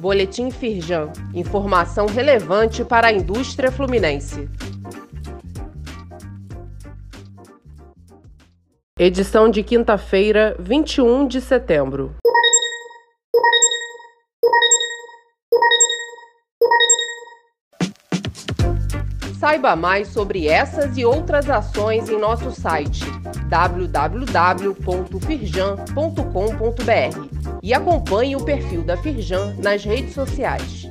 Boletim Firjan. Informação relevante para a indústria fluminense. Edição de quinta-feira, 21 de setembro. Saiba mais sobre essas e outras ações em nosso site www.firjan.com.br e acompanhe o perfil da Firjan nas redes sociais.